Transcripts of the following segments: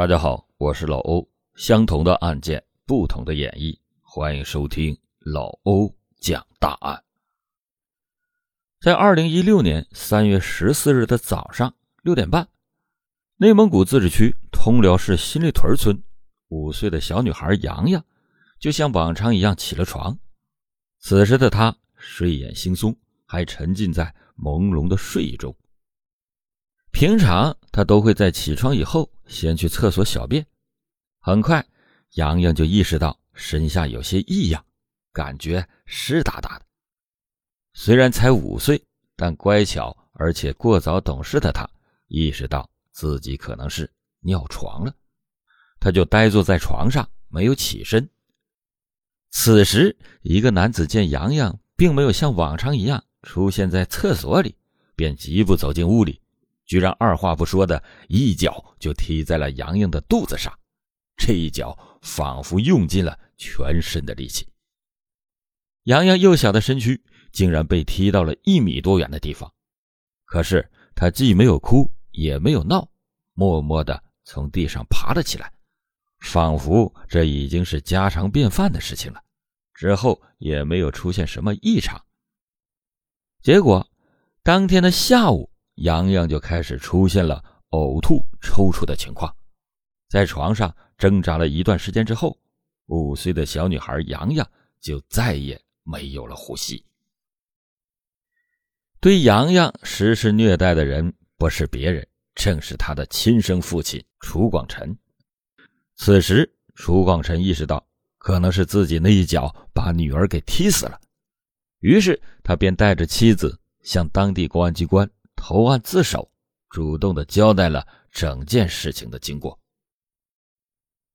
大家好，我是老欧。相同的案件，不同的演绎，欢迎收听老欧讲大案。在二零一六年三月十四日的早上六点半，内蒙古自治区通辽市新立屯村五岁的小女孩洋洋，就像往常一样起了床。此时的她睡眼惺忪，还沉浸在朦胧的睡意中。平常她都会在起床以后先去厕所小便。很快，洋洋就意识到身下有些异样，感觉湿哒哒的。虽然才五岁，但乖巧而且过早懂事的他，意识到自己可能是尿床了，他就呆坐在床上没有起身。此时，一个男子见洋洋并没有像往常一样出现在厕所里，便疾步走进屋里，居然二话不说的一脚就踢在了洋洋的肚子上。这一脚仿佛用尽了全身的力气，洋洋幼小的身躯竟然被踢到了一米多远的地方。可是他既没有哭也没有闹，默默地从地上爬了起来，仿佛这已经是家常便饭的事情了。之后也没有出现什么异常。结果，当天的下午，洋洋就开始出现了呕吐、抽搐的情况，在床上。挣扎了一段时间之后，五岁的小女孩洋洋就再也没有了呼吸。对洋洋实施虐待的人不是别人，正是他的亲生父亲楚广臣。此时，楚广臣意识到可能是自己那一脚把女儿给踢死了，于是他便带着妻子向当地公安机关投案自首，主动的交代了整件事情的经过。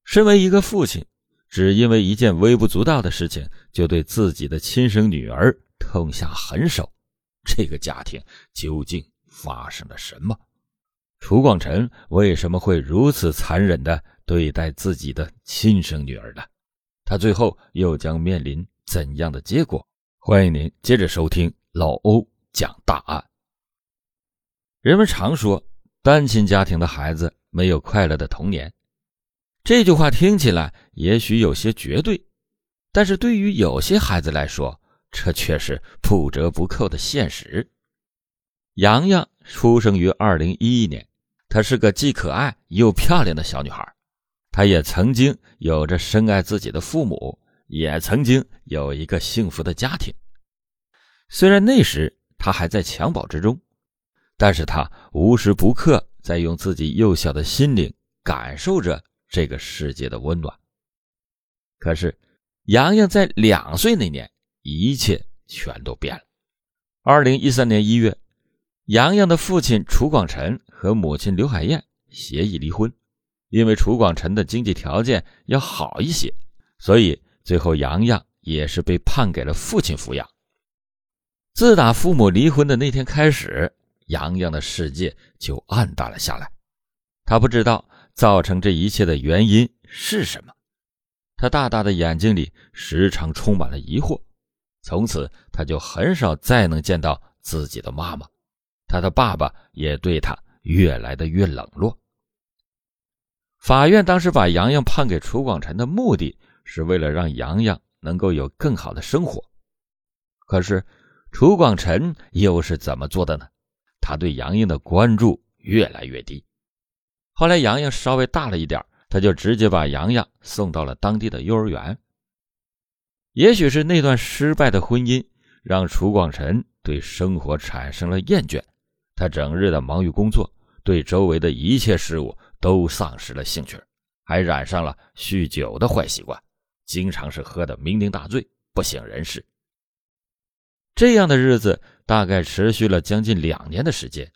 身为一个父亲，只因为一件微不足道的事情，就对自己的亲生女儿痛下狠手，这个家庭究竟发生了什么？楚广臣为什么会如此残忍的对待自己的亲生女儿呢？他最后又将面临怎样的结果？欢迎您接着收听老欧讲大案。人们常说，单亲家庭的孩子没有快乐的童年。这句话听起来也许有些绝对，但是对于有些孩子来说，这却是不折不扣的现实。洋洋出生于二零一一年，她是个既可爱又漂亮的小女孩。她也曾经有着深爱自己的父母，也曾经有一个幸福的家庭。虽然那时她还在襁褓之中，但是他无时不刻在用自己幼小的心灵感受着。这个世界的温暖。可是，洋洋在两岁那年，一切全都变了。二零一三年一月，洋洋的父亲楚广臣和母亲刘海燕协议离婚，因为楚广臣的经济条件要好一些，所以最后洋洋也是被判给了父亲抚养。自打父母离婚的那天开始，洋洋的世界就暗淡了下来。他不知道。造成这一切的原因是什么？他大大的眼睛里时常充满了疑惑。从此，他就很少再能见到自己的妈妈，他的爸爸也对他越来的越冷落。法院当时把洋洋判给楚广臣的目的是为了让洋洋能够有更好的生活。可是，楚广臣又是怎么做的呢？他对洋洋的关注越来越低。后来，洋洋稍微大了一点，他就直接把洋洋送到了当地的幼儿园。也许是那段失败的婚姻让楚广臣对生活产生了厌倦，他整日的忙于工作，对周围的一切事物都丧失了兴趣，还染上了酗酒的坏习惯，经常是喝得酩酊大醉，不省人事。这样的日子大概持续了将近两年的时间，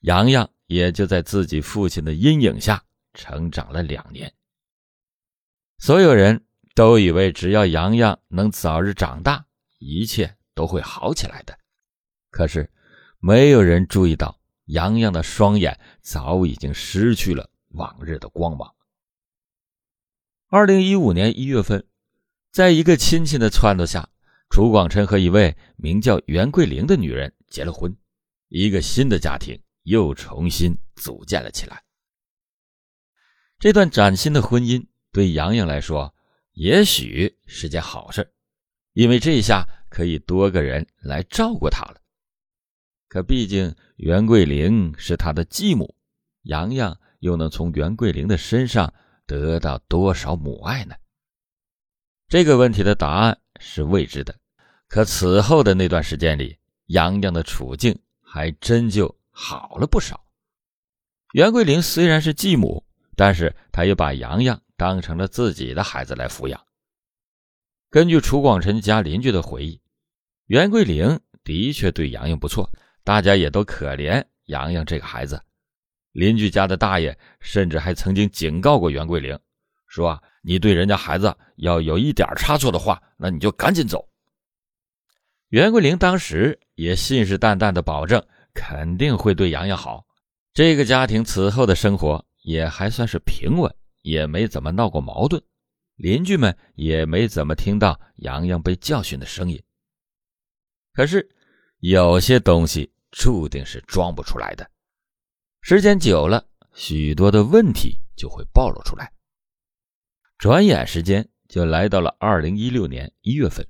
洋洋。也就在自己父亲的阴影下成长了两年。所有人都以为只要洋洋能早日长大，一切都会好起来的。可是，没有人注意到洋洋的双眼早已经失去了往日的光芒。二零一五年一月份，在一个亲戚的撺掇下，楚广琛和一位名叫袁桂玲的女人结了婚，一个新的家庭。又重新组建了起来。这段崭新的婚姻对杨洋来说，也许是件好事，因为这下可以多个人来照顾他了。可毕竟袁桂玲是他的继母，杨洋又能从袁桂玲的身上得到多少母爱呢？这个问题的答案是未知的。可此后的那段时间里，杨洋的处境还真就好了不少。袁桂玲虽然是继母，但是她也把杨洋当成了自己的孩子来抚养。根据楚广臣家邻居的回忆，袁桂玲的确对杨洋不错。大家也都可怜洋洋这个孩子，邻居家的大爷甚至还曾经警告过袁桂玲，说：“你对人家孩子要有一点差错的话，那你就赶紧走。”袁桂玲当时也信誓旦旦的保证，肯定会对洋洋好。这个家庭此后的生活也还算是平稳，也没怎么闹过矛盾，邻居们也没怎么听到洋洋被教训的声音。可是有些东西。注定是装不出来的。时间久了，许多的问题就会暴露出来。转眼时间就来到了二零一六年一月份，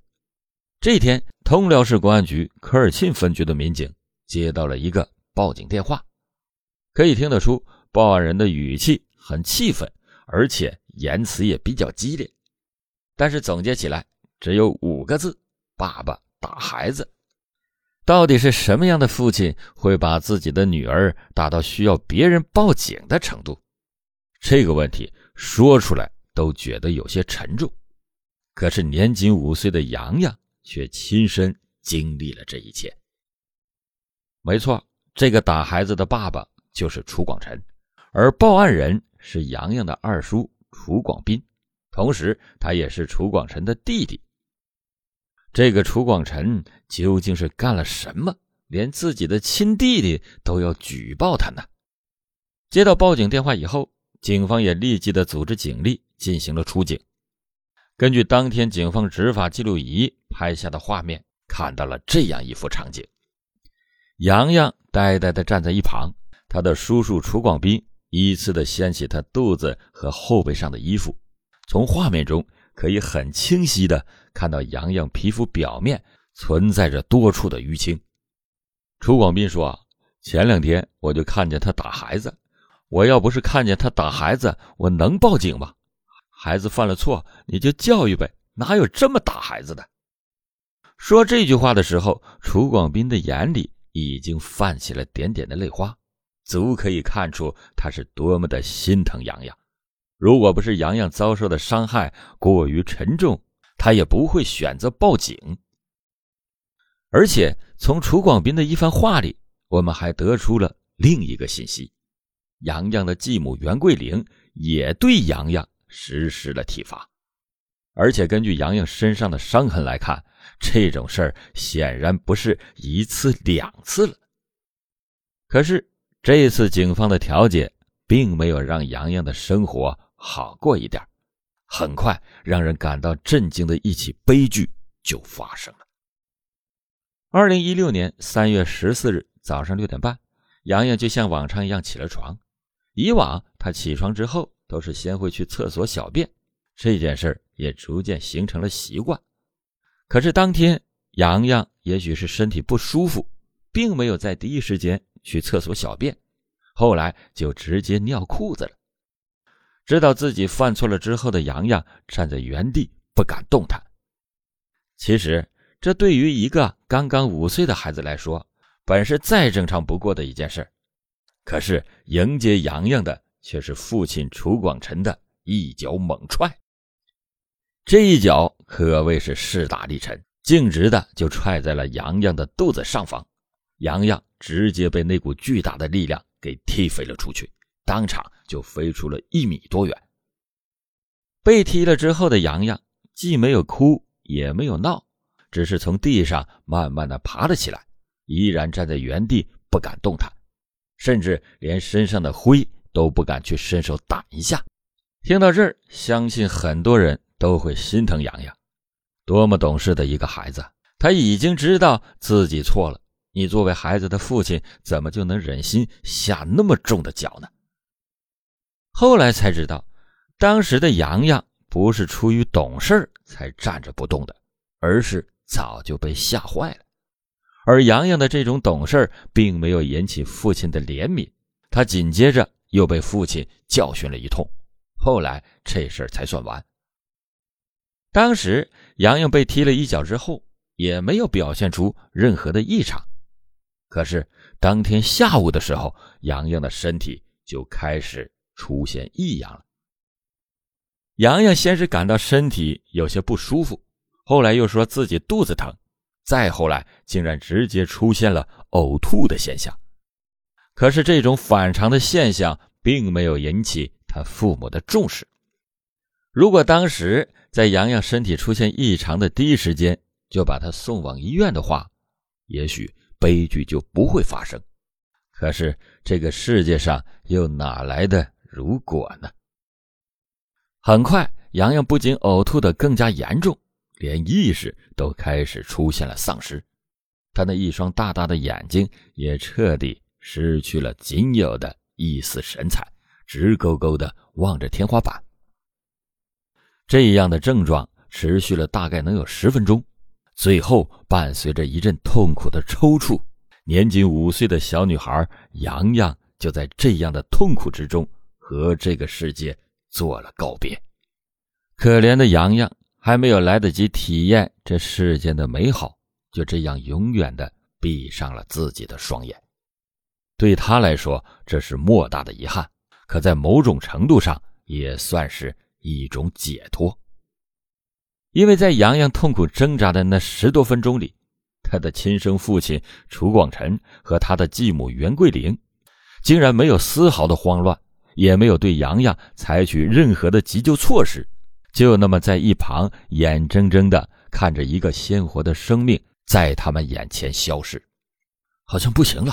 这天，通辽市公安局科尔沁分局的民警接到了一个报警电话，可以听得出报案人的语气很气愤，而且言辞也比较激烈。但是总结起来只有五个字：爸爸打孩子。到底是什么样的父亲会把自己的女儿打到需要别人报警的程度？这个问题说出来都觉得有些沉重。可是年仅五岁的洋洋却亲身经历了这一切。没错，这个打孩子的爸爸就是楚广臣，而报案人是洋洋的二叔楚广斌，同时他也是楚广臣的弟弟。这个楚广臣究竟是干了什么，连自己的亲弟弟都要举报他呢？接到报警电话以后，警方也立即的组织警力进行了出警。根据当天警方执法记录仪拍下的画面，看到了这样一幅场景：洋洋呆呆的站在一旁，他的叔叔楚广斌依次的掀起他肚子和后背上的衣服，从画面中。可以很清晰的看到洋洋皮肤表面存在着多处的淤青。楚广斌说：“前两天我就看见他打孩子，我要不是看见他打孩子，我能报警吗？孩子犯了错，你就教育呗，哪有这么打孩子的？”说这句话的时候，楚广斌的眼里已经泛起了点点的泪花，足可以看出他是多么的心疼洋洋。如果不是洋洋遭受的伤害过于沉重，他也不会选择报警。而且从楚广斌的一番话里，我们还得出了另一个信息：洋洋的继母袁桂玲也对洋洋实施了体罚。而且根据洋洋身上的伤痕来看，这种事儿显然不是一次两次了。可是这次警方的调解并没有让洋洋的生活。好过一点，很快让人感到震惊的一起悲剧就发生了。二零一六年三月十四日早上六点半，洋洋就像往常一样起了床。以往他起床之后都是先会去厕所小便，这件事也逐渐形成了习惯。可是当天，洋洋也许是身体不舒服，并没有在第一时间去厕所小便，后来就直接尿裤子了。知道自己犯错了之后的洋洋站在原地不敢动弹。其实，这对于一个刚刚五岁的孩子来说，本是再正常不过的一件事。可是，迎接洋洋的却是父亲楚广臣的一脚猛踹。这一脚可谓是势大力沉，径直的就踹在了洋洋的肚子上方，洋洋直接被那股巨大的力量给踢飞了出去。当场就飞出了一米多远。被踢了之后的洋洋既没有哭也没有闹，只是从地上慢慢的爬了起来，依然站在原地不敢动弹，甚至连身上的灰都不敢去伸手打一下。听到这儿，相信很多人都会心疼洋洋，多么懂事的一个孩子，他已经知道自己错了。你作为孩子的父亲，怎么就能忍心下那么重的脚呢？后来才知道，当时的洋洋不是出于懂事才站着不动的，而是早就被吓坏了。而洋洋的这种懂事并没有引起父亲的怜悯，他紧接着又被父亲教训了一通，后来这事儿才算完。当时洋洋被踢了一脚之后，也没有表现出任何的异常。可是当天下午的时候，洋洋的身体就开始出现异样了。洋洋先是感到身体有些不舒服，后来又说自己肚子疼，再后来竟然直接出现了呕吐的现象。可是这种反常的现象并没有引起他父母的重视。如果当时在洋洋身体出现异常的第一时间就把他送往医院的话，也许悲剧就不会发生。可是这个世界上又哪来的如果呢？很快，洋洋不仅呕吐的更加严重，连意识都开始出现了丧失，他那一双大大的眼睛也彻底失去了仅有的一丝神采，直勾勾的望着天花板。这样的症状持续了大概能有十分钟，最后伴随着一阵痛苦的抽搐，年仅五岁的小女孩洋洋就在这样的痛苦之中和这个世界做了告别。可怜的洋洋还没有来得及体验这世间的美好，就这样永远的闭上了自己的双眼。对他来说，这是莫大的遗憾，可在某种程度上也算是。一种解脱，因为在洋洋痛苦挣扎的那十多分钟里，他的亲生父亲楚广臣和他的继母袁桂玲，竟然没有丝毫的慌乱，也没有对洋洋采取任何的急救措施，就那么在一旁眼睁睁的看着一个鲜活的生命在他们眼前消失，好像不行了，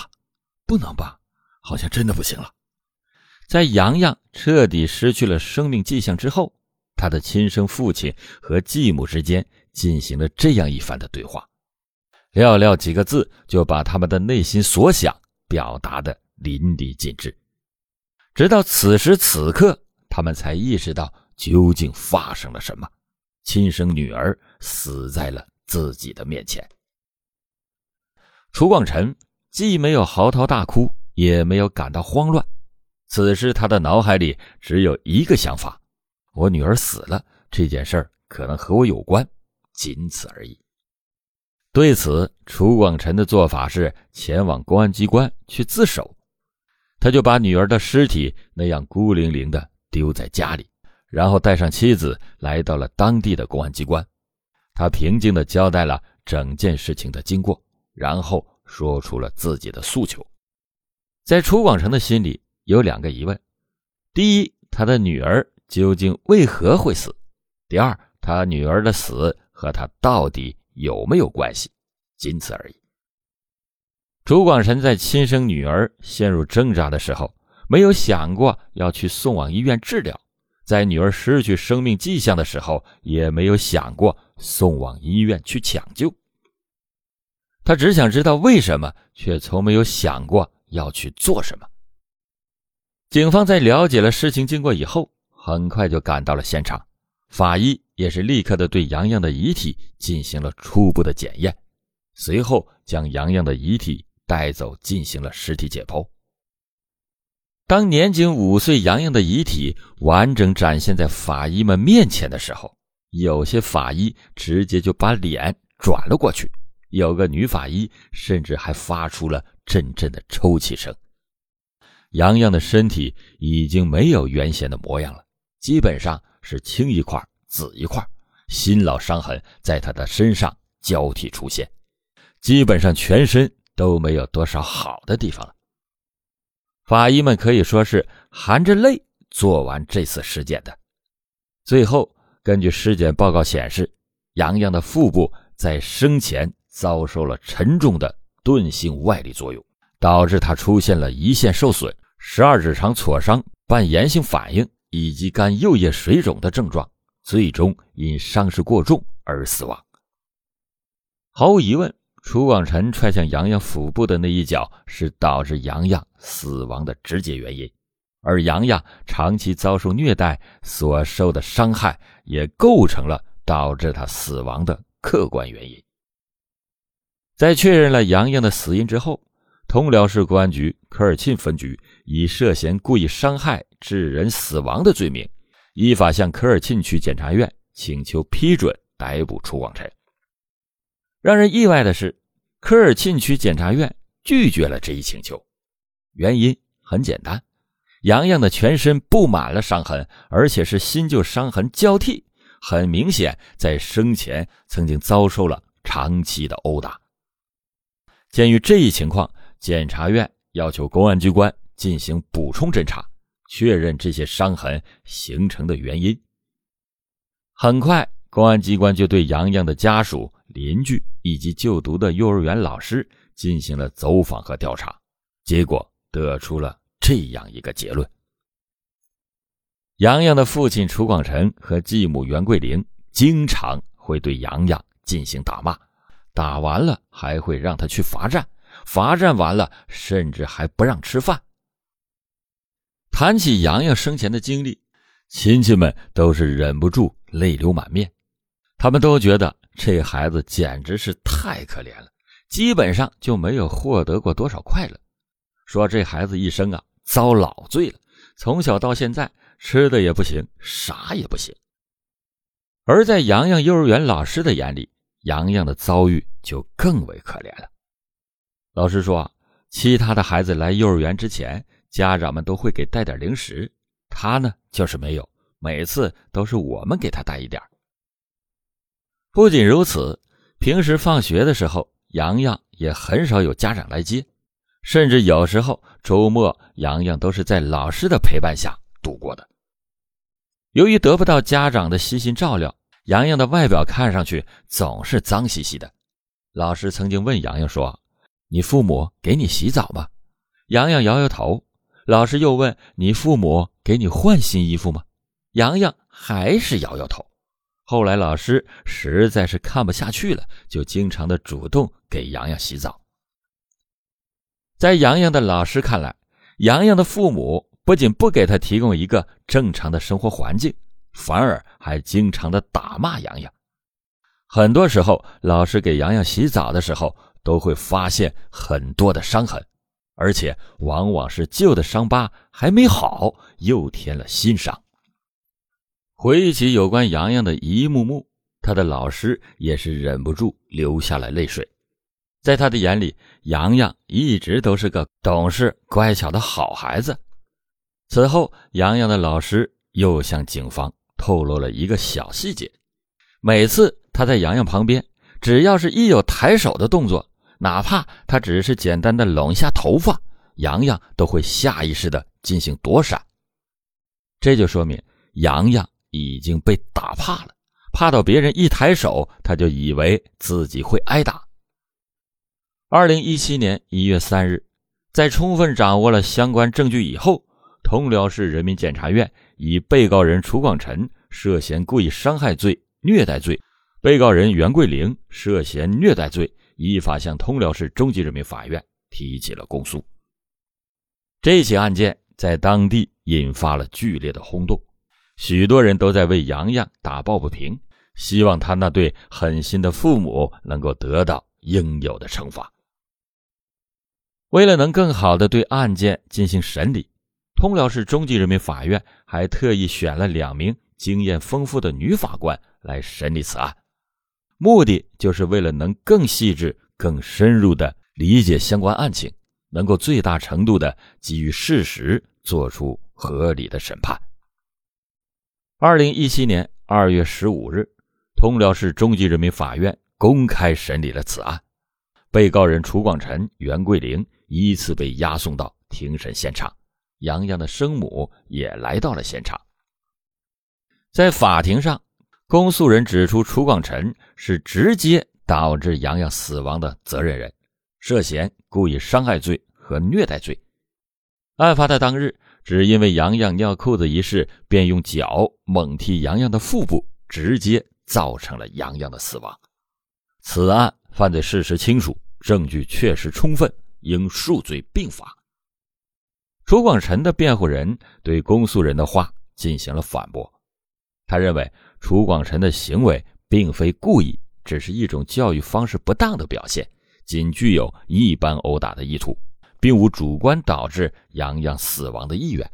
不能吧？好像真的不行了。在洋洋彻底失去了生命迹象之后，他的亲生父亲和继母之间进行了这样一番的对话，寥寥几个字就把他们的内心所想表达的淋漓尽致。直到此时此刻，他们才意识到究竟发生了什么：亲生女儿死在了自己的面前。楚广臣既没有嚎啕大哭，也没有感到慌乱。此时，他的脑海里只有一个想法：我女儿死了，这件事儿可能和我有关，仅此而已。对此，楚广臣的做法是前往公安机关去自首。他就把女儿的尸体那样孤零零的丢在家里，然后带上妻子来到了当地的公安机关。他平静的交代了整件事情的经过，然后说出了自己的诉求。在楚广成的心里。有两个疑问：第一，他的女儿究竟为何会死？第二，他女儿的死和他到底有没有关系？仅此而已。朱广臣在亲生女儿陷入挣扎的时候，没有想过要去送往医院治疗；在女儿失去生命迹象的时候，也没有想过送往医院去抢救。他只想知道为什么，却从没有想过要去做什么。警方在了解了事情经过以后，很快就赶到了现场。法医也是立刻的对杨洋的遗体进行了初步的检验，随后将杨洋的遗体带走进行了尸体解剖。当年仅五岁杨洋的遗体完整展现在法医们面前的时候，有些法医直接就把脸转了过去，有个女法医甚至还发出了阵阵的抽泣声。洋洋的身体已经没有原先的模样了，基本上是青一块紫一块，新老伤痕在他的身上交替出现，基本上全身都没有多少好的地方了。法医们可以说是含着泪做完这次尸检的。最后，根据尸检报告显示，洋洋的腹部在生前遭受了沉重的钝性外力作用，导致他出现了胰腺受损。十二指肠挫伤、伴炎性反应以及肝右叶水肿的症状，最终因伤势过重而死亡。毫无疑问，楚广臣踹向杨洋腹部的那一脚是导致杨洋死亡的直接原因。而杨洋长期遭受虐待所受的伤害，也构成了导致他死亡的客观原因。在确认了杨洋的死因之后，通辽市公安局科尔沁分局以涉嫌故意伤害致人死亡的罪名，依法向科尔沁区检察院请求批准逮捕楚广臣。让人意外的是，科尔沁区检察院拒绝了这一请求，原因很简单：杨洋的全身布满了伤痕，而且是新旧伤痕交替，很明显在生前曾经遭受了长期的殴打。鉴于这一情况，检察院要求公安机关进行补充侦查，确认这些伤痕形成的原因。很快，公安机关就对杨洋的家属、邻居以及就读的幼儿园老师进行了走访和调查，结果得出了这样一个结论：杨洋的父亲楚广臣和继母袁桂玲经常会对杨洋进行打骂。打完了还会让他去罚站，罚站完了甚至还不让吃饭。谈起洋洋生前的经历，亲戚们都是忍不住泪流满面，他们都觉得这孩子简直是太可怜了，基本上就没有获得过多少快乐。说这孩子一生啊遭老罪了，从小到现在吃的也不行，啥也不行。而在洋洋幼儿园老师的眼里，洋洋的遭遇就更为可怜了。老师说，其他的孩子来幼儿园之前，家长们都会给带点零食，他呢就是没有，每次都是我们给他带一点。不仅如此，平时放学的时候，洋洋也很少有家长来接，甚至有时候周末，洋洋都是在老师的陪伴下度过的。由于得不到家长的悉心照料。洋洋的外表看上去总是脏兮兮的。老师曾经问洋洋说：“你父母给你洗澡吗？”洋洋摇摇头。老师又问：“你父母给你换新衣服吗？”洋洋还是摇摇头。后来老师实在是看不下去了，就经常的主动给洋洋洗澡。在洋洋的老师看来，洋洋的父母不仅不给他提供一个正常的生活环境。反而还经常的打骂洋洋，很多时候，老师给洋洋洗澡的时候，都会发现很多的伤痕，而且往往是旧的伤疤还没好，又添了新伤。回忆起有关洋洋的一幕幕，他的老师也是忍不住流下了泪水。在他的眼里，洋洋一直都是个懂事乖巧的好孩子。此后，洋洋的老师又向警方。透露了一个小细节：每次他在洋洋旁边，只要是一有抬手的动作，哪怕他只是简单的拢一下头发，洋洋都会下意识的进行躲闪。这就说明洋洋已经被打怕了，怕到别人一抬手，他就以为自己会挨打。二零一七年一月三日，在充分掌握了相关证据以后，通辽市人民检察院。以被告人楚广臣涉嫌故意伤害罪、虐待罪，被告人袁桂玲涉嫌虐待罪，依法向通辽市中级人民法院提起了公诉。这起案件在当地引发了剧烈的轰动，许多人都在为洋洋打抱不平，希望他那对狠心的父母能够得到应有的惩罚。为了能更好的对案件进行审理。通辽市中级人民法院还特意选了两名经验丰富的女法官来审理此案，目的就是为了能更细致、更深入的理解相关案情，能够最大程度的基于事实作出合理的审判。二零一七年二月十五日，通辽市中级人民法院公开审理了此案，被告人楚广臣、袁桂玲依次被押送到庭审现场。杨洋的生母也来到了现场。在法庭上，公诉人指出，楚广臣是直接导致杨洋死亡的责任人，涉嫌故意伤害罪和虐待罪。案发的当日，只因为杨洋尿裤子一事，便用脚猛踢杨洋的腹部，直接造成了杨洋的死亡。此案犯罪事实清楚，证据确实充分，应数罪并罚。楚广臣的辩护人对公诉人的话进行了反驳，他认为楚广臣的行为并非故意，只是一种教育方式不当的表现，仅具有一般殴打的意图，并无主观导致杨洋死亡的意愿。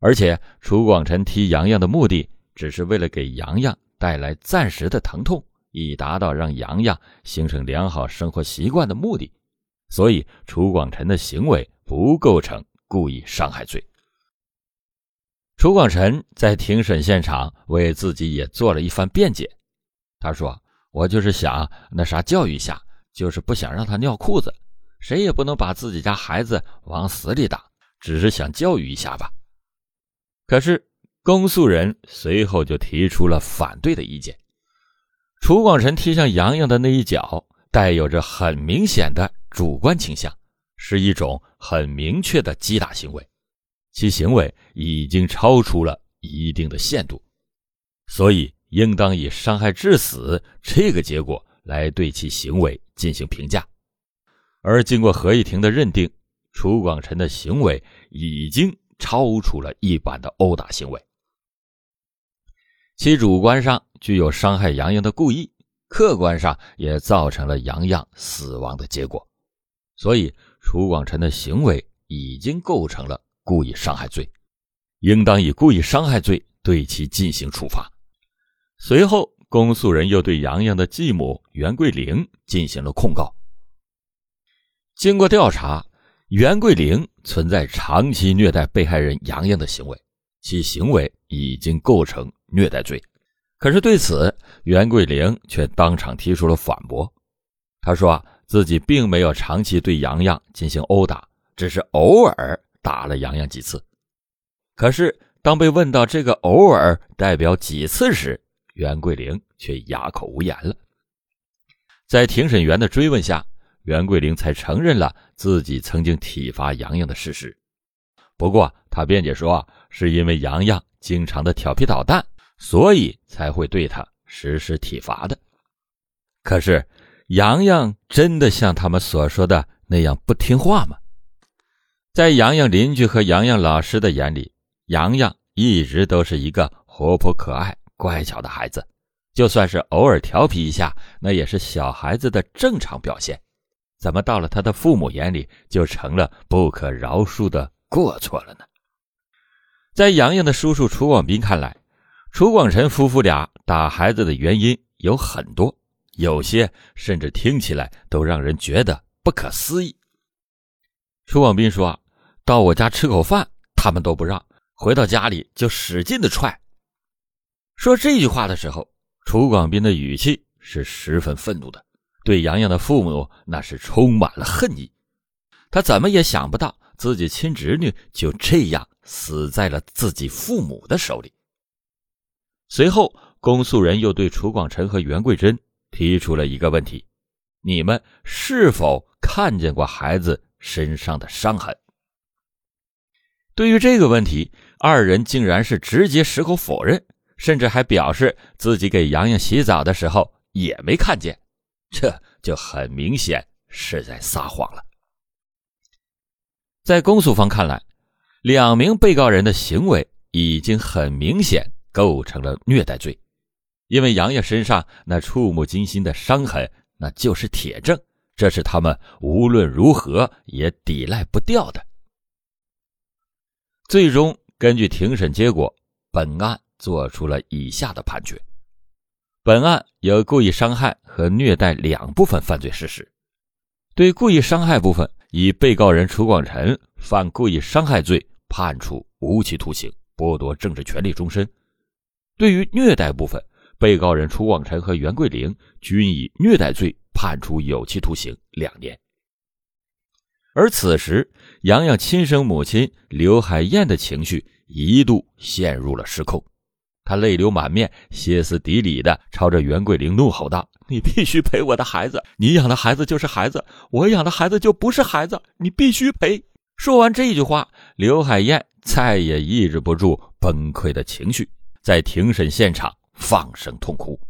而且，楚广臣踢杨洋的目的，只是为了给杨洋带来暂时的疼痛，以达到让杨洋形成良好生活习惯的目的。所以，楚广臣的行为不构成。故意伤害罪。楚广臣在庭审现场为自己也做了一番辩解。他说：“我就是想那啥教育一下，就是不想让他尿裤子。谁也不能把自己家孩子往死里打，只是想教育一下吧。”可是公诉人随后就提出了反对的意见。楚广臣踢向杨洋的那一脚，带有着很明显的主观倾向。是一种很明确的击打行为，其行为已经超出了一定的限度，所以应当以伤害致死这个结果来对其行为进行评价。而经过合议庭的认定，楚广臣的行为已经超出了一般的殴打行为，其主观上具有伤害杨洋的故意，客观上也造成了杨洋死亡的结果，所以。楚广臣的行为已经构成了故意伤害罪，应当以故意伤害罪对其进行处罚。随后，公诉人又对杨洋的继母袁桂玲进行了控告。经过调查，袁桂玲存在长期虐待被害人杨洋的行为，其行为已经构成虐待罪。可是对此，袁桂玲却当场提出了反驳。他说。啊自己并没有长期对洋洋进行殴打，只是偶尔打了洋洋几次。可是，当被问到这个偶尔代表几次时，袁桂玲却哑口无言了。在庭审员的追问下，袁桂玲才承认了自己曾经体罚洋洋的事实。不过，他辩解说，是因为洋洋经常的调皮捣蛋，所以才会对他实施体罚的。可是。洋洋真的像他们所说的那样不听话吗？在洋洋邻居和洋洋老师的眼里，洋洋一直都是一个活泼可爱、乖巧的孩子，就算是偶尔调皮一下，那也是小孩子的正常表现。怎么到了他的父母眼里，就成了不可饶恕的过错了呢？在洋洋的叔叔楚广斌看来，楚广臣夫妇俩打孩子的原因有很多。有些甚至听起来都让人觉得不可思议。楚广斌说：“到我家吃口饭，他们都不让；回到家里就使劲的踹。”说这句话的时候，楚广斌的语气是十分愤怒的，对杨洋的父母那是充满了恨意。他怎么也想不到自己亲侄女就这样死在了自己父母的手里。随后，公诉人又对楚广臣和袁桂珍。提出了一个问题：你们是否看见过孩子身上的伤痕？对于这个问题，二人竟然是直接矢口否认，甚至还表示自己给洋洋洗澡的时候也没看见，这就很明显是在撒谎了。在公诉方看来，两名被告人的行为已经很明显构成了虐待罪。因为杨洋身上那触目惊心的伤痕，那就是铁证，这是他们无论如何也抵赖不掉的。最终，根据庭审结果，本案作出了以下的判决：本案有故意伤害和虐待两部分犯罪事实。对故意伤害部分，以被告人楚广臣犯故意伤害罪，判处无期徒刑，剥夺政治权利终身；对于虐待部分，被告人楚广臣和袁桂玲均以虐待罪判处有期徒刑两年。而此时，洋洋亲生母亲刘海燕的情绪一度陷入了失控，她泪流满面、歇斯底里的朝着袁桂玲怒吼道：“你必须赔我的孩子！你养的孩子就是孩子，我养的孩子就不是孩子！你必须赔！”说完这句话，刘海燕再也抑制不住崩溃的情绪，在庭审现场。放声痛哭。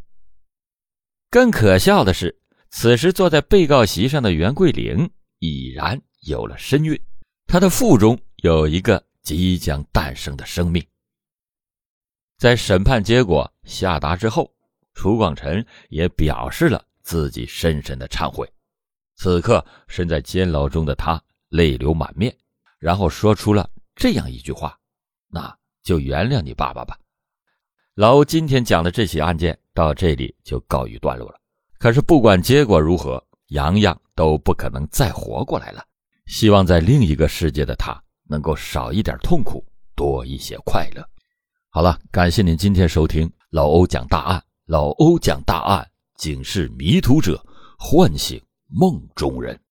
更可笑的是，此时坐在被告席上的袁桂玲已然有了身孕，她的腹中有一个即将诞生的生命。在审判结果下达之后，楚广臣也表示了自己深深的忏悔。此刻身在监牢中的他泪流满面，然后说出了这样一句话：“那就原谅你爸爸吧。”老欧今天讲的这起案件到这里就告一段落了。可是不管结果如何，洋洋都不可能再活过来了。希望在另一个世界的他能够少一点痛苦，多一些快乐。好了，感谢您今天收听老欧讲大案。老欧讲大案，警示迷途者，唤醒梦中人。